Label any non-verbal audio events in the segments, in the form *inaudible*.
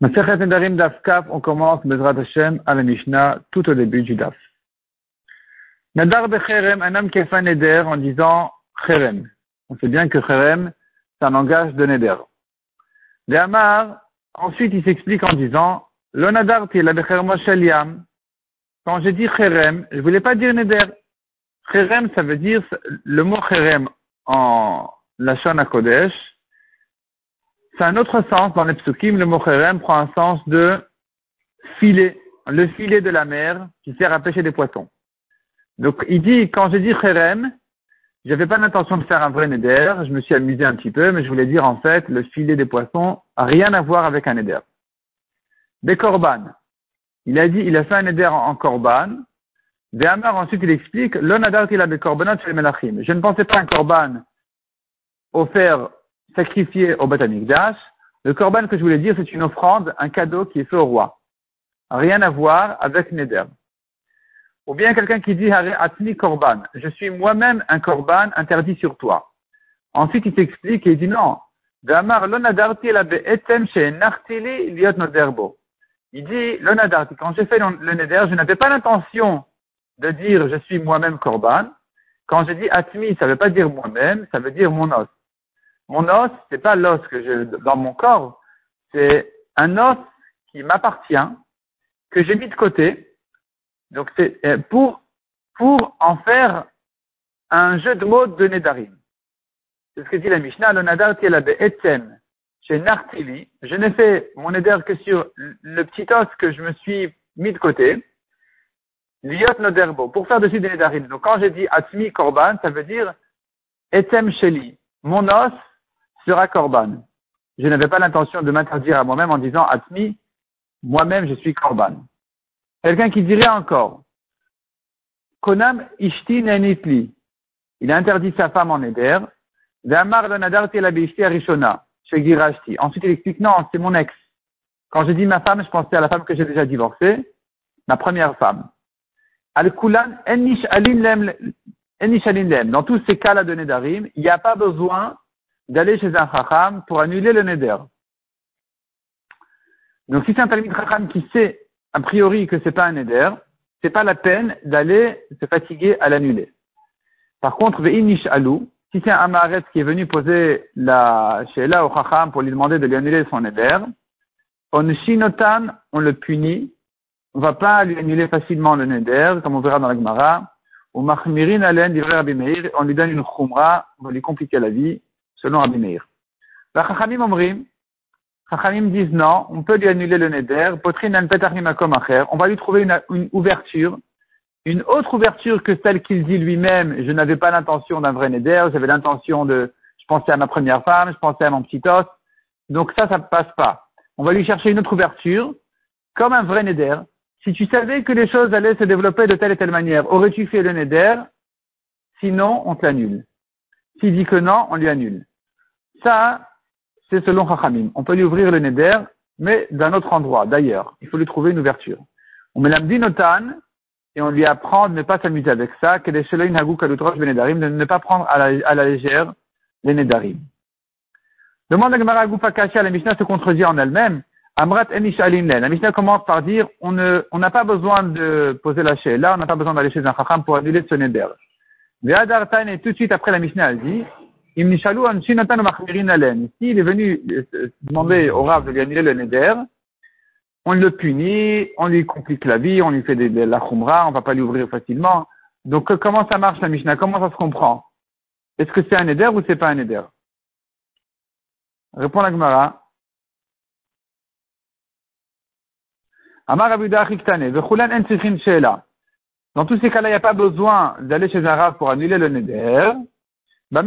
on commence Bezrat Hashem à la Mishnah tout au début du Daf. Nadar Becherem, un homme qui a fait Neder en disant Cherem. On sait bien que Cherem, c'est un langage de Neder. De Amar, ensuite il s'explique en disant Lo Nadarti la Shaliam. Quand j'ai dit Cherem, je voulais pas dire Neder. Cherem, ça veut dire le mot Cherem en Lashon Kodesh c'est un autre sens dans les psukim. Le mot cherem prend un sens de filet, le filet de la mer qui sert à pêcher des poissons. Donc il dit, quand j'ai dit cherem, j'avais pas l'intention de faire un vrai neder, je me suis amusé un petit peu, mais je voulais dire en fait, le filet des poissons a rien à voir avec un neder. Des korban. Il a dit, il a fait un neder en, korban. Des amar, ensuite il explique, le nadar qu'il a des korbanot chez les melachim. Je ne pensais pas un korban offert sacrifié au Batamikdash. Le korban que je voulais dire, c'est une offrande, un cadeau qui est fait au roi. Rien à voir avec Neder. Ou bien quelqu'un qui dit Atmi korban, je suis moi-même un korban interdit sur toi. Ensuite, il s'explique et il dit non. Il dit, le quand j'ai fait le neder, je n'avais pas l'intention de dire je suis moi-même korban. Quand j'ai dit atmi, ça ne veut pas dire moi-même, ça veut dire mon os. Mon os, c'est pas l'os que j'ai dans mon corps, c'est un os qui m'appartient, que j'ai mis de côté. Donc c'est euh, pour, pour en faire un jeu de mots de Nedarim. C'est ce que dit la Mishnah, le Nadar etzem chez Nartili. Je n'ai fait mon Neder que sur le petit os que je me suis mis de côté. Liot Noderbo, pour faire dessus des Nedarim. Donc quand j'ai dit Atmi Korban, ça veut dire Etzem Sheli. Mon os Je n'avais pas l'intention de m'interdire à moi-même en disant Atmi, moi-même je suis korban. Quelqu'un qui dirait encore Konam ishti nenitli. Il a interdit sa femme en éder. Ensuite il explique non, c'est mon ex. Quand je dis ma femme, je pensais à la femme que j'ai déjà divorcée, ma première femme. Al-Kulan. Dans tous ces cas-là de Nedarim, il n'y a pas besoin d'aller chez un chacham pour annuler le neder. Donc si c'est un talmid chacham qui sait a priori que c'est pas un neder, c'est pas la peine d'aller se fatiguer à l'annuler. Par contre, ve'inish alou, si c'est un amaret qui est venu poser la sheila au chacham pour lui demander de lui annuler son neder, on shinotan, on le punit, on va pas lui annuler facilement le neder, comme on verra dans la Gemara, ou alen on lui donne une khumra, on va lui compliquer la vie, selon Rabbi Meir. La Chachamim Omrim, Chachamim disent non, on peut lui annuler le neder, potrin on va lui trouver une, une, ouverture, une autre ouverture que celle qu'il dit lui-même, je n'avais pas l'intention d'un vrai neder, j'avais l'intention de, je pensais à ma première femme, je pensais à mon petit os, donc ça, ça ne passe pas. On va lui chercher une autre ouverture, comme un vrai neder. Si tu savais que les choses allaient se développer de telle et telle manière, aurais-tu fait le neder? Sinon, on te l'annule. S'il dit que non, on lui annule. Ça, c'est selon Chachamim. On peut lui ouvrir le neder, mais d'un autre endroit, d'ailleurs. Il faut lui trouver une ouverture. On met l'amdinotan, et on lui apprend de ne pas s'amuser avec ça, que les benedarim, de ne pas prendre à la, légère les nedarim. Demande à Gemara Agufakashi, la Mishnah se contredit en elle-même. Amrat La Mishnah commence par dire, on n'a pas besoin de poser la là, on n'a pas besoin d'aller chez un chacham pour annuler ce neder. et tout de suite après la Mishnah, elle dit, s'il est venu euh, demander au Rav de lui annuler le Neder, on le punit, on lui complique la vie, on lui fait de, la khumra, on va pas lui ouvrir facilement. Donc comment ça marche la Mishnah? Comment ça se comprend? Est-ce que c'est un Neder ou c'est pas un Neder? Répond la Gemara. Amar Dans tous ces cas-là, il n'y a pas besoin d'aller chez un Rav pour annuler le Neder. Dans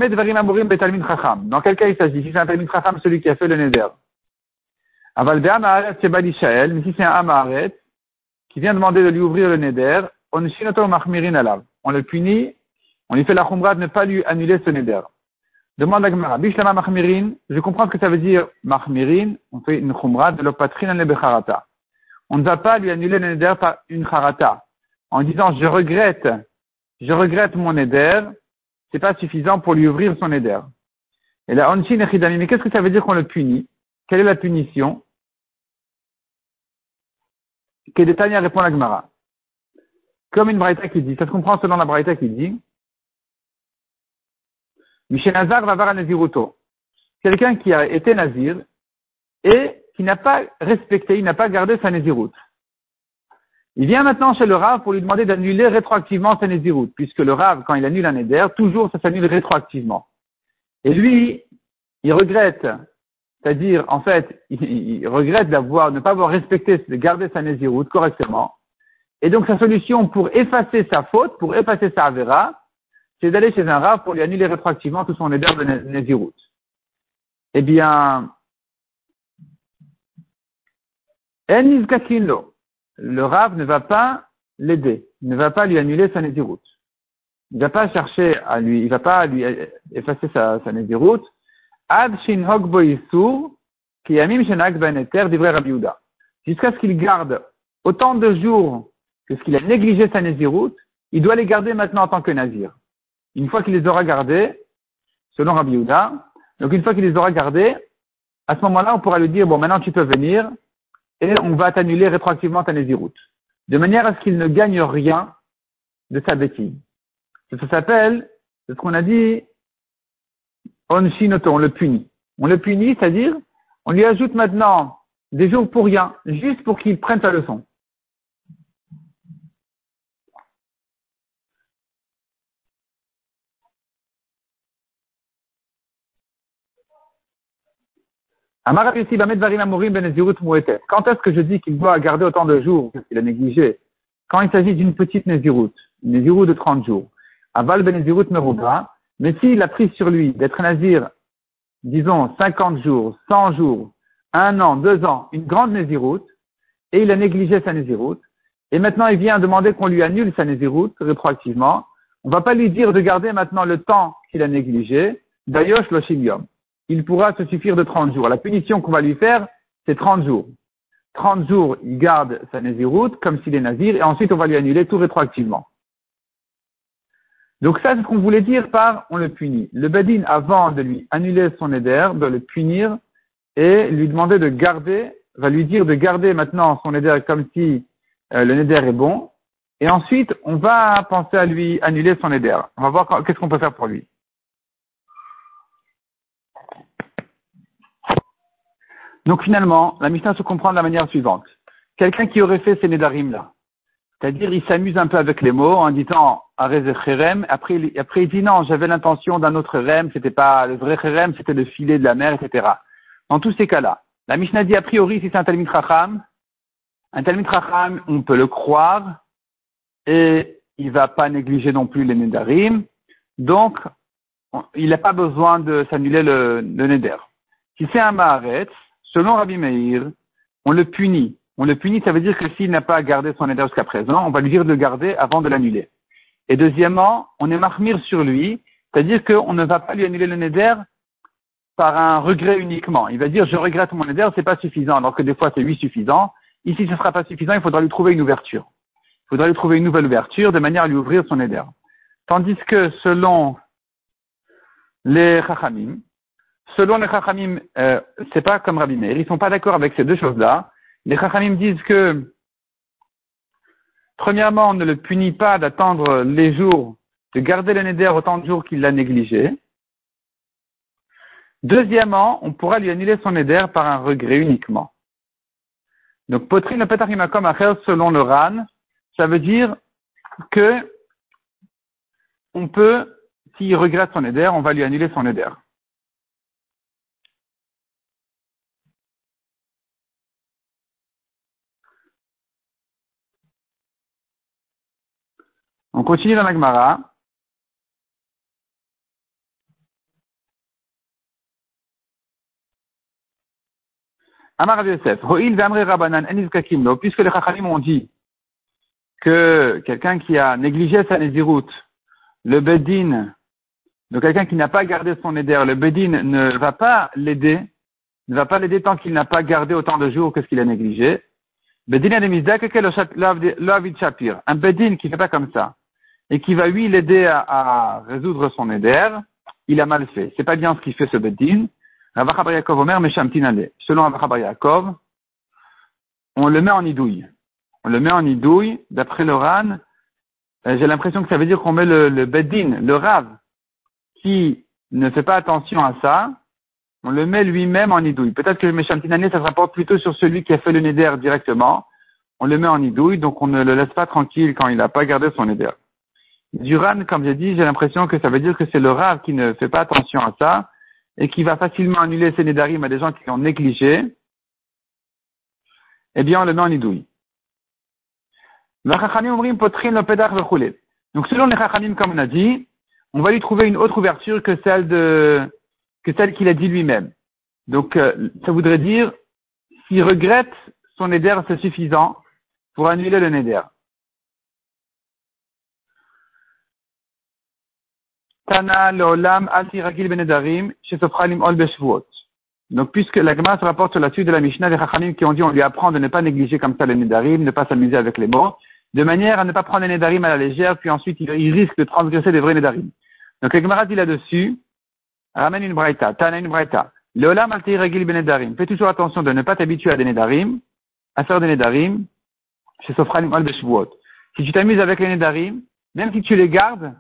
quel cas il s'agit? Si c'est un Talmid Chacham, celui qui a fait le Neder. Aval mais si c'est un Amaret qui vient demander de lui ouvrir le Neder, on On le punit, on lui fait la khumra de ne pas lui annuler ce Neder. Demande à Gemara, Bishlama Mahmirin, je comprends ce que ça veut dire Mahmirin, on fait une khumra de l'opatrin becharata. On ne va pas lui annuler le Neder par une charata, en disant je regrette, je regrette mon Neder, c'est pas suffisant pour lui ouvrir son éder. Et la Onshin Echidami, mais qu'est-ce que ça veut dire qu'on le punit? Quelle est la punition? Kedetania répond la Gemara. Comme une braïta qui dit, ça se comprend selon la braïta qui dit, Mishenazar va voir Naziruto. Quelqu'un qui a été Nazir et qui n'a pas respecté, il n'a pas gardé sa Naziroute. Il vient maintenant chez le Rav pour lui demander d'annuler rétroactivement sa Néziroute, puisque le Rav, quand il annule un Néder, toujours ça s'annule rétroactivement. Et lui, il regrette, c'est-à-dire, en fait, *laughs* il, regrette d'avoir, ne pas avoir respecté, de garder sa Néziroute correctement. Et donc sa solution pour effacer sa faute, pour effacer sa Avera, c'est d'aller chez un Rav pour lui annuler rétroactivement tout son Néder de. Eh bien, En le Rav ne va pas l'aider, ne va pas lui annuler sa Néziroute. Il ne va pas chercher à lui, il va pas lui effacer sa, sa. Ad shin ki yamim shenak beneter divrei Rabbi Jusqu'à ce qu'il garde autant de jours que ce qu'il a négligé sa Néziroute, il doit les garder maintenant en tant que Nazir. Une fois qu'il les aura gardés, selon Rabbi donc une fois qu'il les aura gardés, à ce moment-là, on pourra lui dire, bon, maintenant tu peux venir, et on va t'annuler rétroactivement ta Néziroute. De manière à ce qu'il ne gagne rien de sa bêtise. C'est ce qu'on a dit, onshinoto, on le punit. On le punit, c'est-à-dire, on lui ajoute maintenant des jours pour rien, juste pour qu'il prenne sa leçon. Quand est-ce que je dis qu'il doit garder autant de jours qu'il a négligé? Quand il s'agit d'une petite Nézirut, une Nézirut de 30 jours. Aval ben Nézirut Meruba, mais s'il a pris sur lui d'être Nazir, disons 50 jours, 100 jours, un an, deux ans, une grande Nézirut, et il a négligé sa Nézirut, et maintenant il vient demander qu'on lui annule sa Nézirut rétroactivement, on ne va pas lui dire de garder maintenant le temps qu'il a négligé, Dayosh Loshim il pourra se suffire de 30 jours. La punition qu'on va lui faire, c'est 30 jours. 30 jours, il garde sa naziroute comme s'il est nazir, et ensuite on va lui annuler tout rétroactivement. Donc ça, c'est ce qu'on voulait dire par on le punit. Le Badin, avant de lui annuler son éder, doit le punir et lui demander de garder, va lui dire de garder maintenant son éder comme si euh, le néder est bon. Et ensuite, on va penser à lui annuler son éder. On va voir qu'est-ce qu'on peut faire pour lui. Donc finalement, la Mishnah se comprend de la manière suivante. Quelqu'un qui aurait fait ces Nédarim là, c'est-à-dire il s'amuse un peu avec les mots en disant Arez Cherem, après, il dit non, j'avais l'intention d'un autre Rem, c'était pas le vrai Cherem, c'était le filet de la mer, etc. Dans tous ces cas-là, la Mishnah dit a priori si c'est un Talmud Racham, un Talmud Racham, on peut le croire et il va pas négliger non plus les Nédarim, donc il n'a pas besoin de s'annuler le, le Néder. Si c'est un Maharetz, Selon Rabbi Meir, on le punit. On le punit, ça veut dire que s'il n'a pas gardé son éder jusqu'à présent, on va lui dire de le garder avant de l'annuler. Et deuxièmement, on est marmire sur lui, c'est-à-dire qu'on ne va pas lui annuler le neder par un regret uniquement. Il va dire je regrette mon neder, c'est pas suffisant, alors que des fois c'est lui suffisant. Ici, ce ne sera pas suffisant, il faudra lui trouver une ouverture. Il faudra lui trouver une nouvelle ouverture de manière à lui ouvrir son neder. Tandis que selon les Chachamim, selon les Chachamim, euh, c'est pas comme Rabbi Meir, ils sont pas d'accord avec ces deux choses-là. Les Chachamim disent que, premièrement, on ne le punit pas d'attendre les jours, de garder le neder autant de jours qu'il l'a négligé. Deuxièmement, on pourra lui annuler son neder par un regret uniquement. Donc, potrine le achel selon le RAN, ça veut dire que on peut, s'il regrette son neder, on va lui annuler son neder. On continue dans la Gemara. Amar Yosef, puisque les Chachamim ont dit que quelqu'un qui a négligé sa Néziroute, le Bedin, donc quelqu'un qui n'a pas gardé son éder, le Bedin ne va pas l'aider, ne va pas l'aider tant qu'il n'a pas gardé autant de jours que ce qu'il a négligé. Bedin Un Bedin qui ne fait pas comme ça et qui va lui l'aider à, résoudre son éder, il a mal fait. C'est pas bien ce qu'il fait ce Omer Selon Yaakov, on le met en idouille. on le met en idouille, d'après le RAN, euh, j'ai l'impression que ça veut dire qu'on met le, le beddin, le rave, qui ne fait pas attention à ça, on le met lui-même en idouille. Peut-être que le Meshamtinané, ça se rapporte plutôt sur celui qui a fait le neder directement. On le met en idouille, donc on ne le laisse pas tranquille quand il n'a pas gardé son neder. Duran, comme j'ai dit, j'ai l'impression que ça veut dire que c'est le rave qui ne fait pas attention à ça et qui va facilement annuler ses nedarim à des gens qui l'ont négligé. Eh bien, on le met en idouille. Donc selon les chachamim, comme on a dit, on va lui trouver une autre ouverture que celle de que celle qu'il a dit lui-même. Donc euh, ça voudrait dire s'il regrette son neder, c'est suffisant pour annuler le neder. Tana leolam ragil benedarim ol Donc, puisque la Gemara se rapporte sur la suite de la Mishnah des Chachamim qui ont dit on lui apprend de ne pas négliger comme ça les Nedarim, ne pas s'amuser avec les mots, de manière à ne pas prendre les Nedarim à la légère, puis ensuite il, risque de transgresser des vrais Nedarim. Donc la Gemara dit là-dessus, ramène une braïta, tana une braïta. Leolam alti ragil benedarim. Fais toujours attention de ne pas t'habituer à des Nedarim, à faire des Nedarim, chez Sofranim ol Si tu t'amuses avec les Nedarim, même si tu les gardes,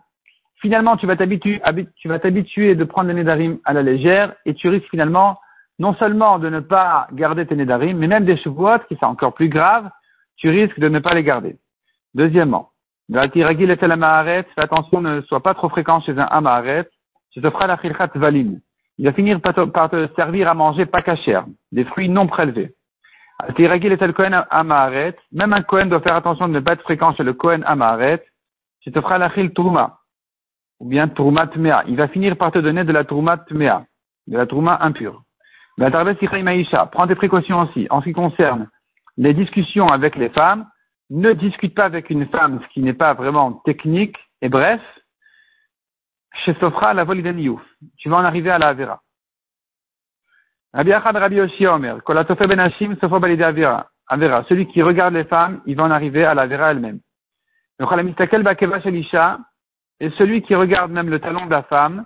finalement tu vas t'habituer, tu vas t'habituer de prendre les Nedarim à la légère, et tu risques finalement non seulement de ne pas garder tes Nedarim, mais même des Shavuot, qui sont encore plus grave, tu risques de ne pas les garder. Deuxièmement, fais attention, ne sois pas trop fréquent chez un Amaharet, tu te feras la chilchat valim. Il va finir par te, servir à manger pas cachère, des fruits non prélevés. Même un Kohen doit faire attention de ne pas être fréquent chez le Kohen Amaharet. Tu te feras la tourma, ou bien tourma tmea. Il va finir par te donner de la tourma tmea, de la tourma impure. Prends tes précautions aussi en ce qui concerne les discussions avec les femmes. Ne discute pas avec une femme ce qui n'est pas vraiment technique et bref. Chez Sofra, la volidaniouf. Tu vas en arriver à la Avera. Rabbi Achad Rabbi Omer, Benashim, Avera. Avera. Celui qui regarde les femmes, il va en arriver à la Avera elle-même. Et celui qui regarde même le talon de la femme,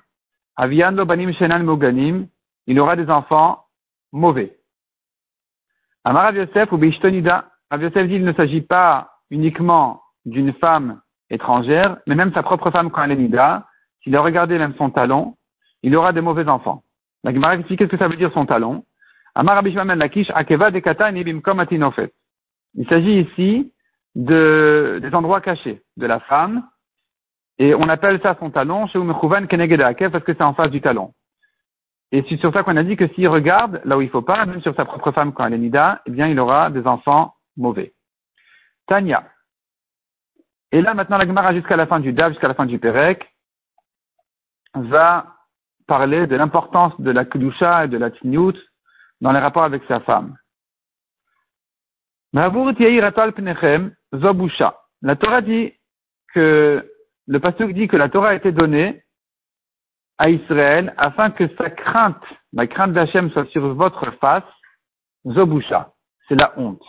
Aviando Banim Shenan Muganim, il aura des enfants mauvais. Amar Yosef ou Bishtonida, Yosef dit il ne s'agit pas uniquement d'une femme étrangère, mais même sa propre femme quand elle est nida, s'il a regardé même son talon, il aura des mauvais enfants. La Gemara explique qu'est-ce que ça veut dire son talon. Amar Lakish, Akeva Dekata Atinofet. Il s'agit ici de, des endroits cachés de la femme, et on appelle ça son talon, chez Kenegeda parce que c'est en face du talon. Et c'est sur ça qu'on a dit que s'il regarde là où il faut pas, même sur sa propre femme quand elle est nida, eh bien, il aura des enfants mauvais. Tanya. Et là, maintenant, la Gemara, jusqu'à la fin du Dav, jusqu'à la fin du Perek, va parler de l'importance de la Kedusha et de la Tniout dans les rapports avec sa femme. La Torah dit que, le pasteur dit que la Torah a été donnée à Israël afin que sa crainte, la crainte d'Hachem soit sur votre face, Zobusha. C'est la honte.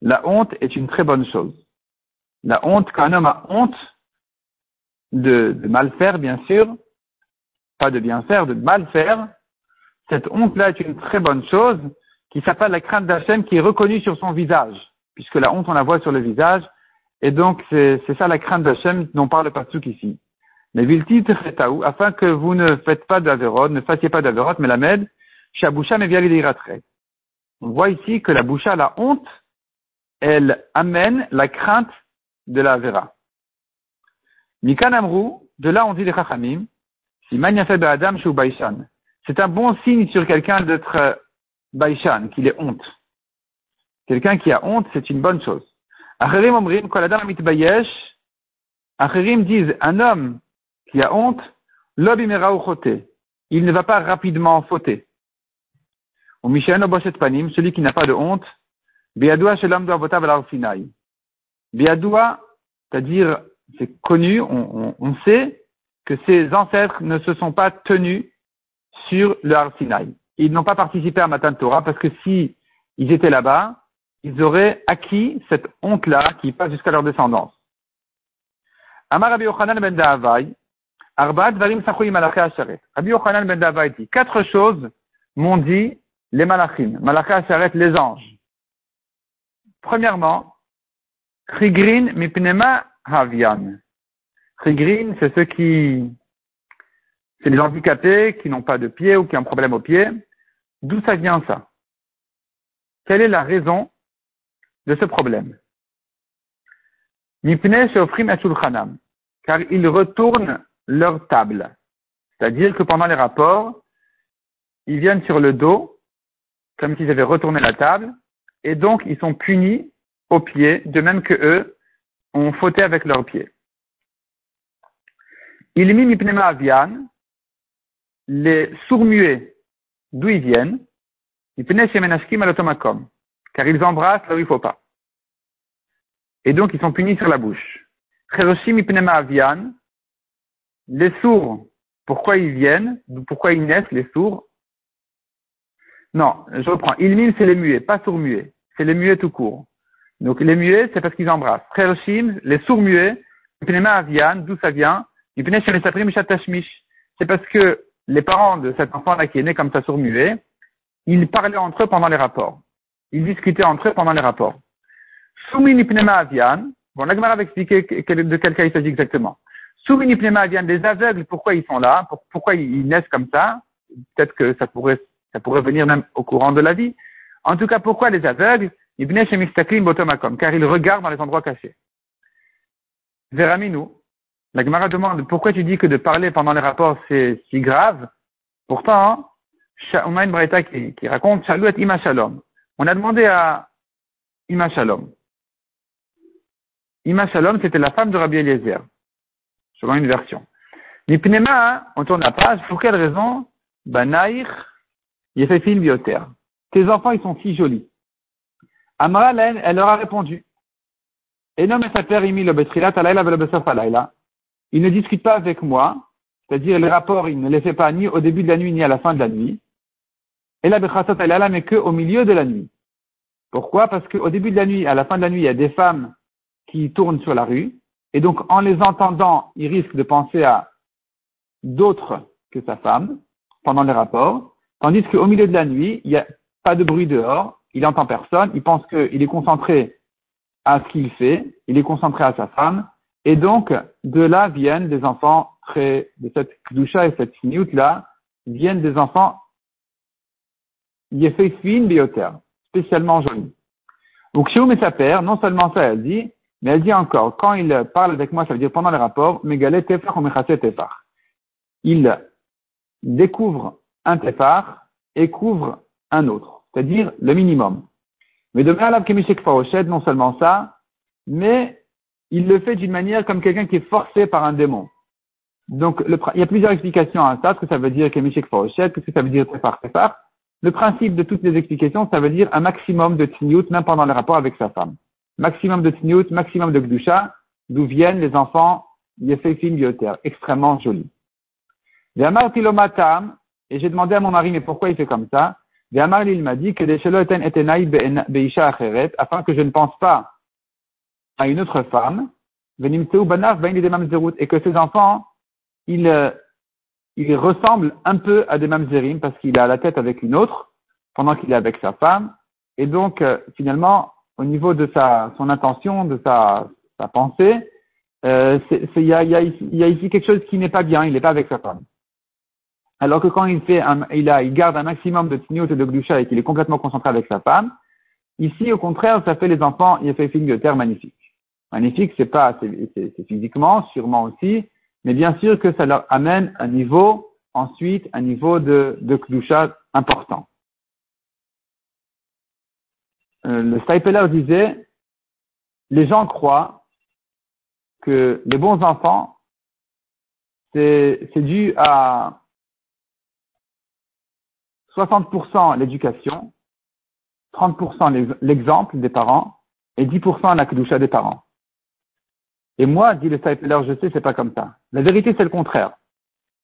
La honte est une très bonne chose. La honte, quand un homme a honte de, de mal faire, bien sûr, pas de bien faire, de mal faire, cette honte-là est une très bonne chose qui s'appelle la crainte d'Hachem qui est reconnue sur son visage, puisque la honte on la voit sur le visage, et donc c'est ça la crainte d'Hachem dont parle le Pasuk ici. Mais vilti afin que vous ne faites pas d'averot, ne fassiez pas d'averot, mais la med, shabusha me On voit ici que la boucha, la honte, elle amène la crainte de la vera. Mikan amrou, de là on dit les chachamim, si adam shu baishan. C'est un bon signe sur quelqu'un d'être baishan, qu'il ait honte. Quelqu'un qui a honte, c'est une bonne chose. Acherim omrim, kol adam mitbayesh, Acherim disent, un homme qui a honte, il ne va pas rapidement fauter. Ou Panim, celui qui n'a pas de honte, Beadoua Shelam Sinai. Beadoua, c'est-à-dire, c'est connu, on, on, sait que ses ancêtres ne se sont pas tenus sur le Har Ils n'ont pas participé à Matan Torah parce que si ils étaient là-bas, ils auraient acquis cette honte-là qui passe jusqu'à leur descendance. Amar Rabbi Yochanan ben ben Quatre choses m'ont dit les malachim. Malacha Asharet, les anges. Premièrement, Chigrin mipnema havian. Chigrin, c'est ceux qui, c'est les handicapés qui n'ont pas de pied ou qui ont un problème au pied. D'où ça vient ça? Quelle est la raison de ce problème? Mipne sheofrim et car ils retournent leur table. C'est-à-dire que pendant les rapports, ils viennent sur le dos, comme s'ils avaient retourné la table, et donc ils sont punis aux pieds, de même que eux ont fauté avec leurs pieds. Il mit mipnema avian, les sourds-muets, d'où ils viennent, car ils embrassent là où il ne faut pas. Et donc ils sont punis sur la bouche. avian, les sourds, pourquoi ils viennent, pourquoi ils naissent, les sourds? Non, je reprends. Ilmim, c'est les muets, pas sourds-muets. C'est les muets tout court. Donc les muets, c'est parce qu'ils embrassent. les sourds-muets, avian, d'où ça vient? C'est parce que les parents de cet enfant-là qui est né comme ça sourd-muet, ils parlaient entre eux pendant les rapports. Ils discutaient entre eux pendant les rapports. Soumini pnema avian, bon, la va expliquer de quel cas il s'agit exactement. Soumini pnema avian, des aveugles, pourquoi ils sont là, pourquoi ils naissent comme ça, peut-être que ça pourrait, ça pourrait venir même au courant de la vie. En tout cas, pourquoi les aveugles, car ils regardent dans les endroits cachés. Veraminu, la Gemara demande pourquoi tu dis que de parler pendant les rapports c'est si grave? Pourtant, on a une qui, raconte Shalut Ima Shalom. On a demandé à Ima Shalom. Ima Shalom, c'était la femme de Rabbi Eliezer, selon une version. Nipnema, on tourne la page, pour quelle raison? Banaïr, il fait film bioter. Tes enfants, ils sont si jolis. Amra, elle, leur a répondu. Et non, sa père, le. Il ne discute pas avec moi, c'est-à-dire les rapports, il ne les fait pas ni au début de la nuit ni à la fin de la nuit. Et la bechasat alayla, mais qu'au milieu de la nuit. Pourquoi? Parce qu'au début de la nuit, à la fin de la nuit, il y a des femmes qui tournent sur la rue, et donc en les entendant, il risque de penser à d'autres que sa femme pendant les rapports, tandis qu'au milieu de la nuit, il n'y a pas de bruit dehors, il n'entend personne, il pense qu'il est concentré à ce qu'il fait, il est concentré à sa femme, et donc de là viennent des enfants très, de cette kdusha et cette sniout là, viennent des enfants spécialement jolis. Donc chez et sa père, non seulement ça elle dit, mais elle dit encore, quand il parle avec moi, ça veut dire pendant les rapports, Megale tefar ou tefar. Il découvre un tefar et couvre un autre c'est-à-dire le minimum. Mais de Me'alav Kemishek Faroshed, non seulement ça, mais il le fait d'une manière comme quelqu'un qui est forcé par un démon. Donc, il y a plusieurs explications à ça, ce que ça veut dire Kemishek Faroshed, ce que ça veut dire Tefar Tefar. Le principe de toutes les explications, ça veut dire un maximum de Tniout, même pendant les rapports avec sa femme. Maximum de Tniout, maximum de Gdusha, d'où viennent les enfants Yefefim Bioter, extrêmement jolis. Et j'ai demandé à mon mari, mais pourquoi il fait comme ça? Il m'a dit que afin que je ne pense pas à une autre femme, et que ses enfants, ils, ils ressemblent un peu à des mamzerim parce qu'il a la tête avec une autre pendant qu'il est avec sa femme. Et donc, euh, finalement, au niveau de sa, son intention, de sa, sa pensée, euh, il y, a, y, a, y a ici quelque chose qui n'est pas bien, il n'est pas avec sa femme. Alors que quand il fait il a, il garde un maximum de tignote et de glusha et qu'il est complètement concentré avec sa femme, ici, au contraire, ça fait les enfants, il fait une de terre magnifique. Magnifique, c'est pas, c'est physiquement, sûrement aussi, mais bien sûr que ça leur amène un niveau, ensuite, un niveau de, de important. Euh, le Staipeler disait, les gens croient que les bons enfants, c'est dû à, 60% l'éducation, 30% l'exemple des parents et 10% la kedusha des parents. Et moi, dit le Stapler, je sais, c'est pas comme ça. La vérité, c'est le contraire.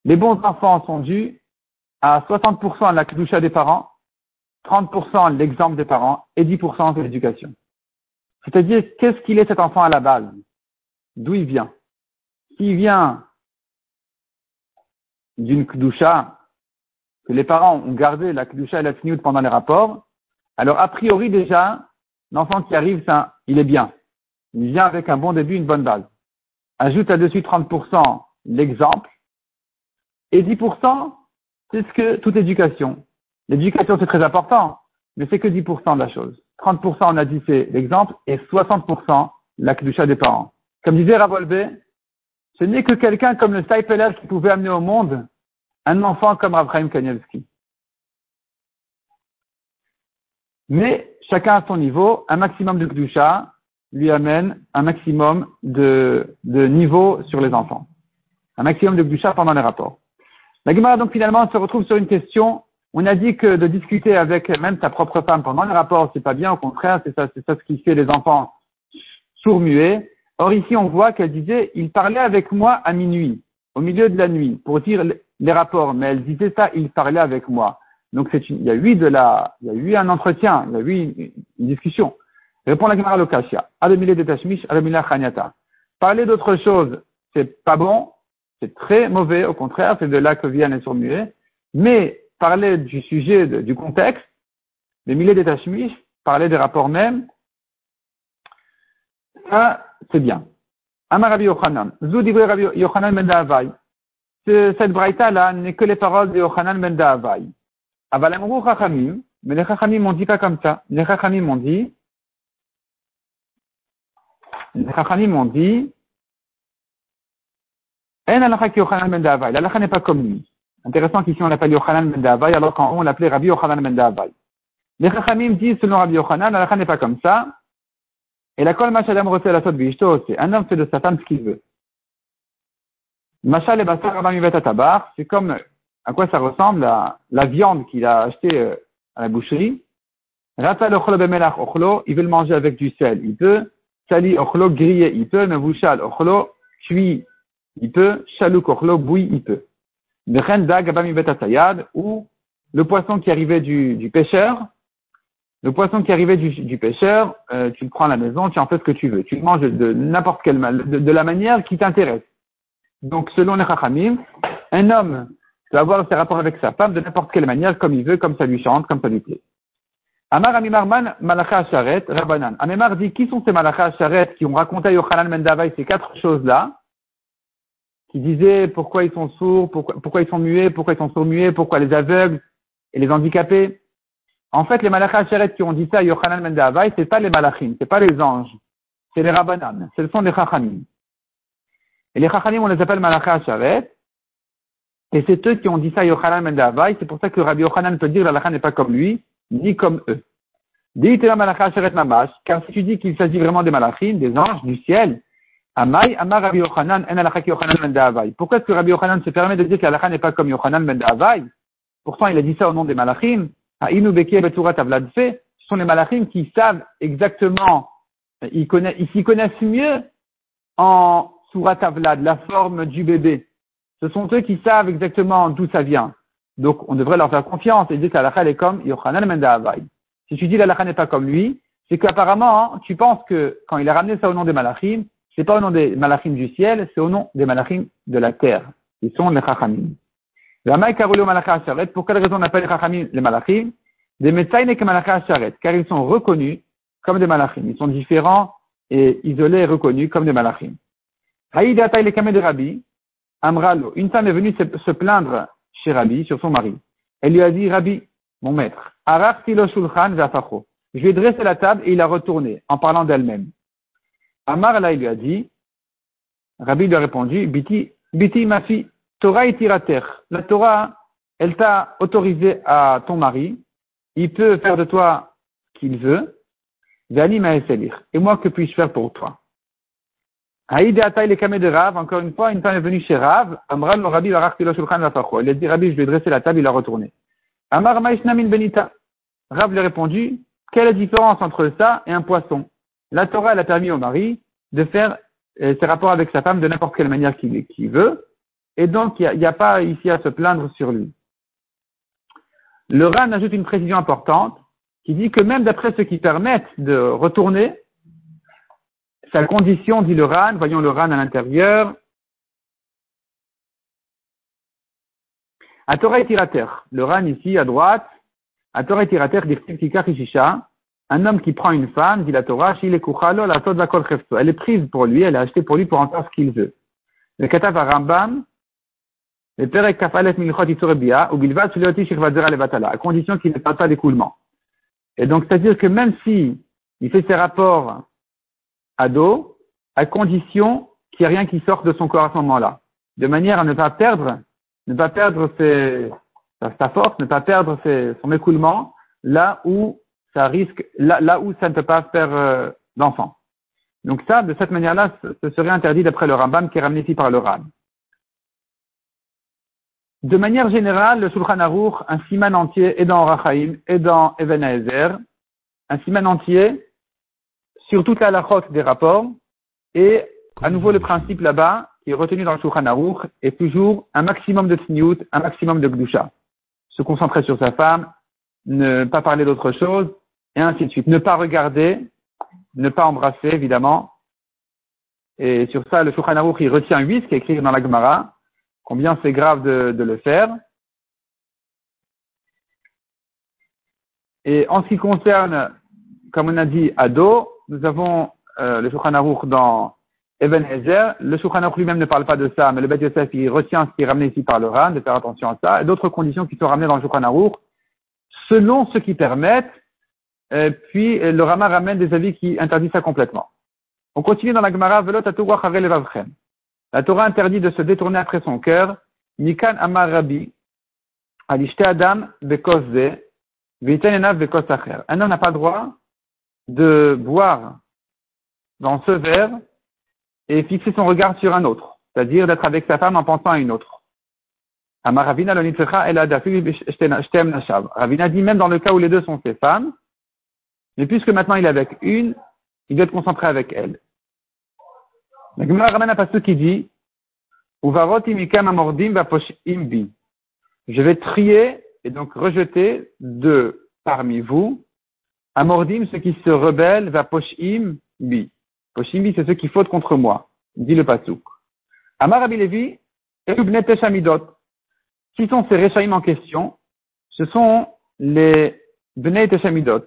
Les bons enfants sont dus à 60% la kedusha des parents, 30% l'exemple des parents et 10% de l'éducation. C'est-à-dire, qu'est-ce qu'il est cet enfant à la base? D'où il vient? S'il vient d'une kedusha que les parents ont gardé la Kedusha et la Tzniut pendant les rapports, alors a priori déjà, l'enfant qui arrive, ça, il est bien. Il vient avec un bon début, une bonne base. Ajoute là-dessus 30% l'exemple, et 10%, c'est ce que toute éducation. L'éducation, c'est très important, mais c'est que 10% de la chose. 30% on a dit c'est l'exemple, et 60% la kedusha des parents. Comme disait Ravolbe, ce n'est que quelqu'un comme le Saïpeler qui pouvait amener au monde un enfant comme Abraham Kanievski. Mais chacun à son niveau, un maximum de kedusha lui amène un maximum de, de niveau sur les enfants. Un maximum de kedusha pendant les rapports. La Gemara donc finalement se retrouve sur une question. On a dit que de discuter avec même ta propre femme pendant les rapports, c'est pas bien, au contraire, c'est ça, c'est ça ce qui fait les enfants sourds-muets. Or ici, on voit qu'elle disait, il parlait avec moi à minuit, au milieu de la nuit, pour dire les rapports, mais elle disait ça, il parlait avec moi. Donc c'est il y a eu de la, il y a eu un entretien, il y a eu une, discussion. Répond la Gemara Lokashia. Ademile de Tashmish, Ademile Chanyata. Parler d'autre chose, c'est pas bon, c'est très mauvais, au contraire, c'est de là que viennent les sourds-muets. Mais parler du sujet, du contexte, des milliers d'états chimiques, parler des rapports mêmes, ça, c'est bien. Amar Rabbi Yochanan. Zou Rabbi Yochanan ben Cette braïta-là n'est que les paroles de Yochanan ben Da'avai. Avalamru Chachamim, mais les Chachamim m'ont dit pas comme ça. Les Chachamim m'ont dit, les Chachamim m'ont dit, En alakha ki Yochanan ben Da'avai. L'alakha n'est pas comme lui. Intéressant qu'ici on l'appelle Yochanan ben Da'avai, alors qu'en haut on l'appelait Rabbi Yochanan ben Da'avai. Les Chachamim disent selon Rabbi Yochanan, l'alakha n'est pas comme ça. Et la kol machadam rosé la sot c'est un homme fait de sa femme ce qu'il veut. Machal et basar rabami tabar, c'est comme à quoi ça ressemble à la viande qu'il a achetée euh, à la boucherie. Rata l'ochlo bemelach ochlo, il veut le manger avec du sel, il peut. Sali ochlo grillé, il peut. Mevushal ochlo cuit, il peut. Chalouk ochlo bouilli, il peut. Ou le poisson qui arrivait du, du pêcheur, le poisson qui arrivait du, du pêcheur, euh, tu le prends à la maison, tu en fais ce que tu veux. Tu le manges de n'importe quelle de, de, la manière qui t'intéresse. Donc, selon les Chachamim, un homme peut avoir ses rapports avec sa femme de n'importe quelle manière, comme il veut, comme ça lui chante, comme ça lui plaît. Amar Amimarman, Malacha Sharet, Rabbanan. Amemar dit, qui sont ces Malacha Sharet qui ont raconté à Yochanan Mendavai ces quatre choses-là, qui disaient pourquoi ils sont sourds, pourquoi, ils sont muets, pourquoi ils sont sourds-muets, pourquoi les aveugles et les handicapés? En fait, les malachas Sheret qui ont dit ça à Yochanan ce c'est pas les malachim, c'est pas les anges, c'est les rabbanan, ce sont les chachamim. Et les chachamim, on les appelle malachas Sheret, et c'est eux qui ont dit ça à Yochanan Mendavai, c'est pour ça que Rabbi Yochanan peut dire que n'est pas comme lui, ni comme eux. Car si tu dis qu'il s'agit vraiment des malachim, des anges, du ciel, Amar Rabbi Yochanan, en Yochanan Mendavai. Pourquoi est-ce que Rabbi Yochanan se permet de dire que n'est pas comme Yochanan Mendavai? Pourtant, il a dit ça au nom des malachim. Ce sont les malachim qui savent exactement, ils s'y connaissent mieux en Surat Avlad, la forme du bébé. Ce sont eux qui savent exactement d'où ça vient. Donc, on devrait leur faire confiance et dire que l'alakha est comme Yochanan Menda'avai. Si tu dis l'alakha n'est pas comme lui, c'est qu'apparemment, tu penses que quand il a ramené ça au nom des malachim, c'est pas au nom des malachim du ciel, c'est au nom des malachim de la terre. Ils sont les chachamim. Pour quelle raison on appelle les Chachamim les Malachim? Des Metzaïne que Malacha car ils sont reconnus comme des Malachim. Ils sont différents et isolés et reconnus comme des Malachim. Haïda Kameh de Rabbi, Amralo. Une femme est venue se plaindre chez Rabbi sur son mari. Elle lui a dit, Rabbi, mon maître, Je lui ai dressé la table et il a retourné en parlant d'elle-même. Amar là, il lui a dit, Rabbi lui a répondu, Biti, Biti, ma fille, Torah et tirater. La Torah, elle t'a autorisé à ton mari. Il peut faire de toi qu'il veut. Et moi, que puis-je faire pour toi? Haïd les de Rav, encore une fois, une femme est venue chez Rav, Amral le Rabbi Elle a dit, Rabbi, je ai dressé la table, il a retourné. Amar Maishnamin Benita. Rav lui a répondu, quelle est la différence entre ça et un poisson? La Torah, elle a permis au mari de faire euh, ses rapports avec sa femme de n'importe quelle manière qu'il veut, et donc, il n'y a, pas ici à se plaindre sur lui. Le RAN ajoute une précision importante qui dit que même d'après ceux qui permettent de retourner, sa condition, dit le RAN, voyons le RAN à l'intérieur, à Torah et Tirater. Le RAN ici à droite, à Torah et Tirater, un homme qui prend une femme, dit la Torah, elle est prise pour lui, elle est achetée pour lui pour en faire ce qu'il veut. Le Katav Rambam, le Perek Kafalet Milchot Itzurebia, ou Bilvat Sulioti Shirvadzera Levatala, à condition qu'il ne parle pas d'écoulement. Et donc, c'est-à-dire que même si il fait ses rapports à dos, à condition qu'il n'y ait rien qui sorte de son corps à ce moment-là. De manière à ne pas perdre, ne pas perdre sa force, ne pas perdre son écoulement, là où ça risque, là, où ça ne peut pas faire euh, d'enfant. Donc ça, de cette manière-là, ce serait interdit d'après le Rambam qui est ramené ici par le Ram. De manière générale, le Shulchan Aruch, un siman entier est dans Rachaim et dans Even un siman entier sur toute la lachot des rapports, et à nouveau le principe là-bas, qui est retenu dans le Shulchan Aruch, est toujours un maximum de tsniout, un maximum de gdusha. Se concentrer sur sa femme, ne pas parler d'autre chose, et ainsi de suite. Ne pas regarder, ne pas embrasser, évidemment. Et sur ça, le Shulchan Aruch, il retient 8, qui est écrit dans la Gemara, combien c'est grave de, de, le faire. Et en ce qui concerne, comme on a dit, ado, nous avons euh, le Shulchan Aruch dans Eben Ezer. Le Shulchan Aruch lui-même ne parle pas de ça, mais le Bet Yosef, il retient ce qui est ramené ici par le Ran, de faire attention à ça, et d'autres conditions qui sont ramenées dans le Shulchan Aruch, selon ce qui permettent euh, puis euh, le Rama ramène des avis qui interdisent ça complètement. On continue dans la Gemara, Velot La Torah interdit de se détourner après son cœur. Nikan Amar Rabbi, Alishte Adam Bekosacher. Un homme n'a pas le droit de boire dans ce verre et fixer son regard sur un autre, c'est-à-dire d'être avec sa femme en pensant à une autre. Ravina dit même dans le cas où les deux sont ses femmes, mais puisque maintenant il est avec une, il doit être concentré avec elle. La Gemara ramène qui dit Je vais trier et donc rejeter de parmi vous Amordim, ceux qui se rebellent, va poshim bi. Poshim bi, c'est ceux qui fautent contre moi, dit le pasouk. Amar Abilevi, Qui sont ces Rechaim en question? Ce sont les Bnei Teshamidot,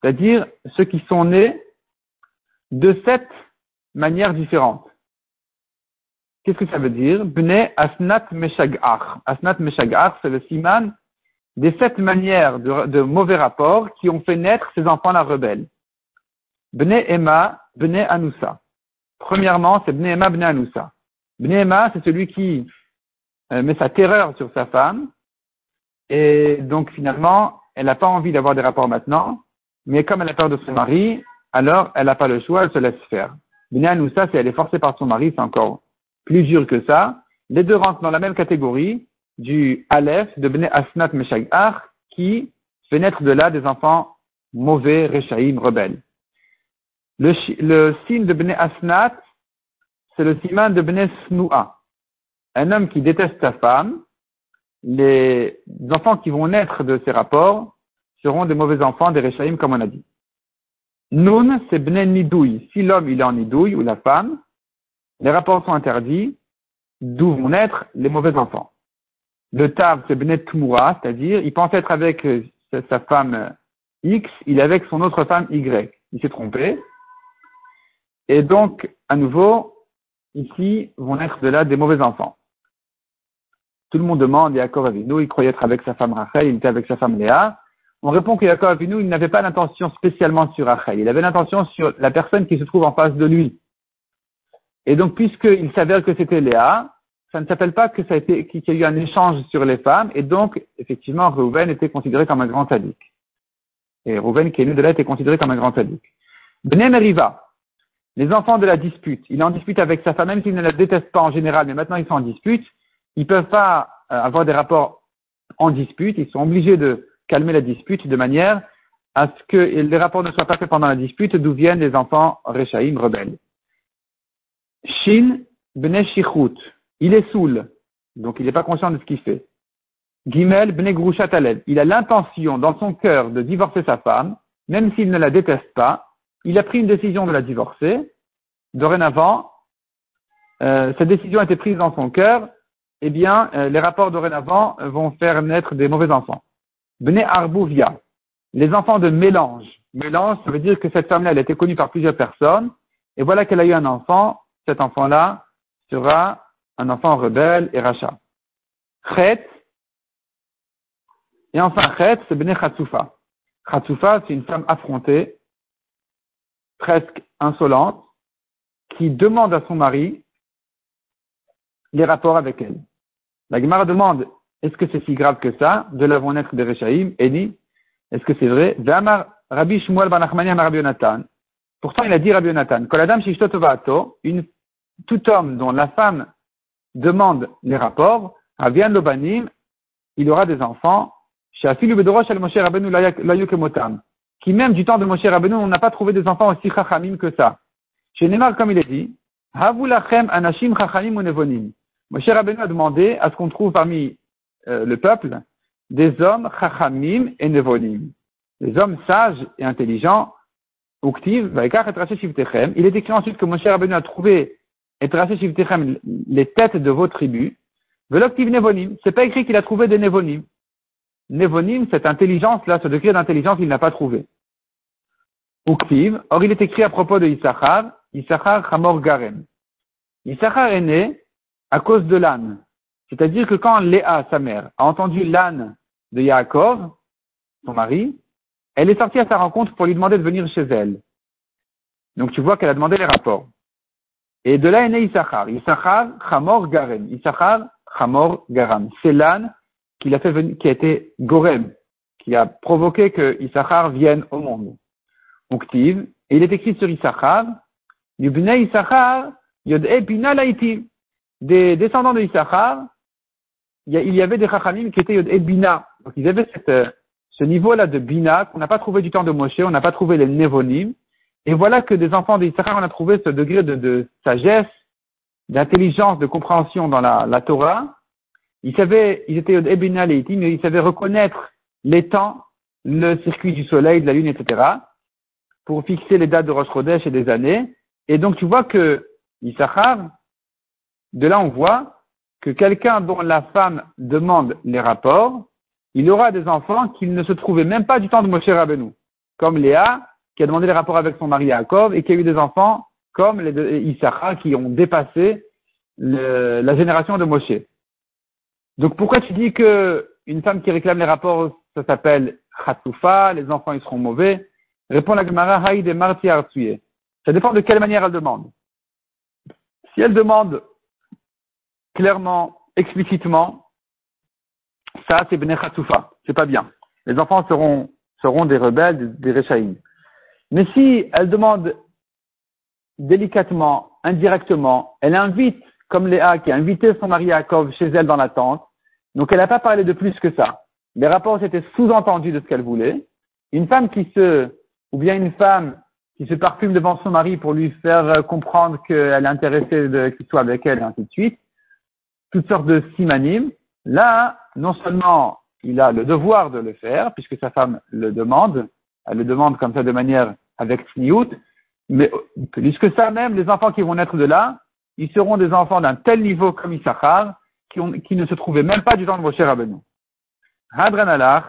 c'est-à-dire ceux qui sont nés de sept manières différentes. Qu'est-ce que ça veut dire? Bnei Asnat Meshagach. Asnat Meshagach, c'est le siman des sept manières de, mauvais rapports qui ont fait naître ces enfants-là rebelles. Bnei Emma, Bnei Anoussa. Premièrement, c'est Bnei Emma, Bnei Anoussa. Bnei Emma, c'est celui qui euh, met sa terreur sur sa femme, et donc finalement, elle n'a pas envie d'avoir des rapports maintenant, mais comme elle a peur de son mari, alors elle n'a pas le choix, elle se laisse faire. Bnei Anoussa, si elle est forcée par son mari, c'est encore plus dur que ça. Les deux rentrent dans la même catégorie, du Aleph de Bnei Asnat Meshagach qui fait naître de là des enfants mauvais, Rechaïm, rebelles. Le, signe de Bnei Asnat, c'est le siman de Bnei Snoua. Un homme qui déteste sa femme, les enfants qui vont naître de ces rapports seront des mauvais enfants, des Rechaïm, comme on a dit. Nun, c'est Bnei Nidouille. Si l'homme il est en Nidouille ou la femme, les rapports sont interdits, d'où vont naître les mauvais enfants. Le Tav, c'est Benet Tmoura, c'est-à-dire, il pense être avec euh, sa femme euh, X, il est avec son autre femme Y. Il s'est trompé. Et donc, à nouveau, ici, vont naître de là des mauvais enfants. Tout le monde demande, Yaakov Avinu, il croyait être avec sa femme Rachel, il était avec sa femme Léa. On répond que Yaakov Avinu, il n'avait pas l'intention spécialement sur Rachel, il avait l'intention sur la personne qui se trouve en face de lui. Et donc, puisqu'il s'avère que c'était Léa, ça ne s'appelle pas que ça qu'il y a eu un échange sur les femmes, et donc, effectivement, Reuven était considéré comme un grand sadique. Et Reuven, qui est né de là, était considéré comme un grand sadique. Bnei Meriva, les enfants de la dispute. Il est en dispute avec sa femme, même s'il ne la déteste pas en général, mais maintenant ils sont en dispute. Ils peuvent pas euh, avoir des rapports en dispute. Ils sont obligés de calmer la dispute de manière à ce que les rapports ne soient pas faits pendant la dispute, d'où viennent les enfants Rechaïm, rebelles. Shin, Bnei Shichut. Il est saoul, donc il n'est pas conscient de ce qu'il fait. Gimel Bnegrushat Il a l'intention dans son cœur de divorcer sa femme, même s'il ne la déteste pas. Il a pris une décision de la divorcer. Dorénavant, euh, cette décision a été prise dans son cœur. Eh bien, euh, les rapports dorénavant vont faire naître des mauvais enfants. Bne Arbouvia. Les enfants de mélange. mélange, ça veut dire que cette femme-là, elle a été connue par plusieurs personnes, et voilà qu'elle a eu un enfant, cet enfant-là sera un enfant rebelle et rachat. Chet, et enfin Chet, c'est Bene Khatsoufa. Khatsoufa, c'est une femme affrontée, presque insolente, qui demande à son mari les rapports avec elle. La Gemara demande, est-ce que c'est si grave que ça, de l'avant naître des Rechaïm, et dit, est-ce que c'est vrai? Rabbi Shmuel Rabbi Yonatan. Pourtant, il a dit Rabbi Yonatan, tout homme dont la femme demande les rapports, Avian Lobanim, il aura des enfants, qui même du temps de Moshe Rabbeinu, on n'a pas trouvé des enfants aussi chachamim que ça. Chez comme il est dit, anashim chachamim unevonim. Moshe Rabbeinu a demandé à ce qu'on trouve parmi euh, le peuple des hommes chachamim et nevonim. Les hommes sages et intelligents, il est écrit ensuite que Moshe Rabbeinu a trouvé les têtes de vos tribus. Veloktiv nevonim. C'est pas écrit qu'il a trouvé des nevonim. Nevonim, cette intelligence-là, ce degré d'intelligence, il n'a pas trouvé. Uktiv. Or, il est écrit à propos de Issachar, Issachar Hamor Garem. Issachar est né à cause de l'âne. C'est-à-dire que quand Léa, sa mère, a entendu l'âne de Yaakov, son mari, elle est sortie à sa rencontre pour lui demander de venir chez elle. Donc tu vois qu'elle a demandé les rapports. Et de là est né Issachar. Issachar, Hamor Garem. Issachar, Hamor Garam. C'est l'âne qui a fait venir, qui a été Gorem, qui a provoqué que Issachar vienne au monde. Uktiv. Et il est écrit sur Issachar, Yubne Issachar, Yod'e Bina Laiti. Des descendants de Issachar, il y avait des Chachamim qui étaient Yod'e Bina. Donc ils avaient euh, ce niveau-là de Bina qu'on n'a pas trouvé du temps de Moshe, on n'a pas trouvé les Nevonim. Et voilà que des enfants d'Issachar, on a trouvé ce degré de, de sagesse, d'intelligence, de compréhension dans la, la Torah. Ils savaient, ils étaient Ebina mais ils savaient reconnaître les temps, le circuit du soleil, de la lune, etc., pour fixer les dates de Rosh Chodesh et des années. Et donc tu vois que Issachar, de là on voit que quelqu'un dont la femme demande les rapports, il aura des enfants qui ne se trouvaient même pas du temps de Moshe Rabbeinu, comme Léa, qui a demandé les rapports avec son mari Yaakov et qui a eu des enfants comme les deux qui ont dépassé la génération de Moshe. Donc pourquoi tu dis que une femme qui réclame les rapports, ça s'appelle Khatoufa, les enfants ils seront mauvais? Répond la Gemara, Haïd et Marti Ça dépend de quelle manière elle demande. Si elle demande clairement, explicitement, ça c'est Bnei Khatoufa, c'est pas bien. Les enfants seront, seront des rebelles, des, des Mais si elle demande délicatement, indirectement, elle invite, comme Léa qui a invité son mari Yaakov chez elle dans la tente, donc elle n'a pas parlé de plus que ça. Les rapports étaient sous-entendus de ce qu'elle voulait. Une femme qui se, ou bien une femme qui se parfume devant son mari pour lui faire comprendre qu'elle est intéressée qu'il soit avec elle et ainsi de suite. Toutes sortes de simanimes. Là, non seulement il a le devoir de le faire, puisque sa femme le demande, elle le demande comme ça de manière avec sniout, mais plus que ça même, les enfants qui vont naître de là, ils seront des enfants d'un tel niveau comme Issachar, qui, qui, ne se trouvaient même pas du temps de Moshe Rabbeinu. Hadran.